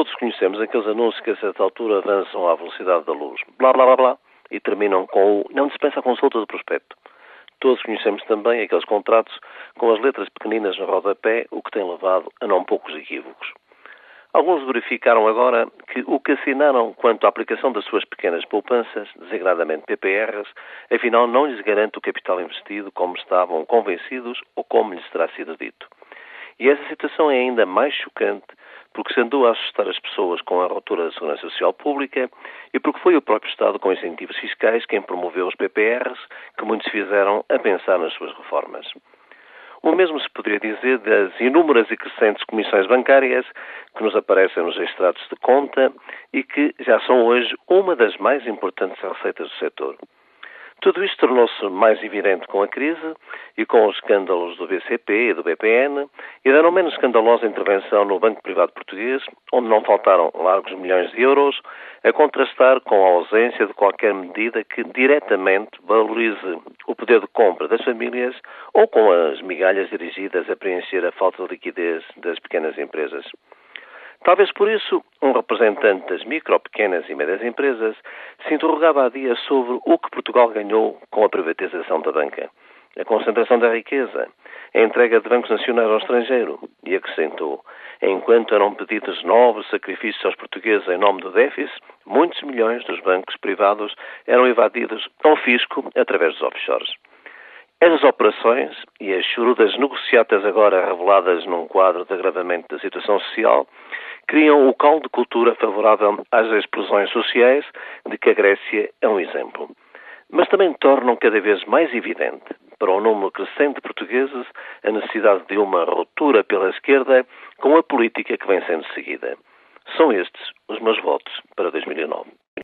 todos conhecemos aqueles anúncios que a certa altura avançam à velocidade da luz, blá blá blá blá, e terminam com o não dispensa consulta do prospecto. Todos conhecemos também aqueles contratos com as letras pequeninas no rodapé, o que tem levado a não poucos equívocos. Alguns verificaram agora que o que assinaram quanto à aplicação das suas pequenas poupanças, designadamente PPRs, afinal não lhes garante o capital investido como estavam convencidos ou como lhes terá sido dito. E essa situação é ainda mais chocante porque se andou a assustar as pessoas com a ruptura da Segurança Social Pública e porque foi o próprio Estado, com incentivos fiscais, quem promoveu os PPRs, que muitos fizeram a pensar nas suas reformas. O mesmo se poderia dizer das inúmeras e crescentes comissões bancárias que nos aparecem nos extratos de conta e que já são hoje uma das mais importantes receitas do setor. Tudo isto tornou-se mais evidente com a crise e com os escândalos do BCP e do BPN e da não menos escandalosa intervenção no Banco Privado Português, onde não faltaram largos milhões de euros, a contrastar com a ausência de qualquer medida que diretamente valorize o poder de compra das famílias ou com as migalhas dirigidas a preencher a falta de liquidez das pequenas empresas. Talvez por isso, um representante das micro, pequenas e médias empresas se interrogava há dias sobre o que Portugal ganhou com a privatização da banca. A concentração da riqueza, a entrega de bancos nacionais ao estrangeiro, e acrescentou, enquanto eram pedidos novos sacrifícios aos portugueses em nome do déficit, muitos milhões dos bancos privados eram evadidos ao fisco através dos offshores. Essas operações e as chorudas negociatas agora reveladas num quadro de agravamento da situação social criam o caldo de cultura favorável às explosões sociais de que a Grécia é um exemplo. Mas também tornam cada vez mais evidente para um número crescente de portugueses a necessidade de uma ruptura pela esquerda com a política que vem sendo seguida. São estes os meus votos para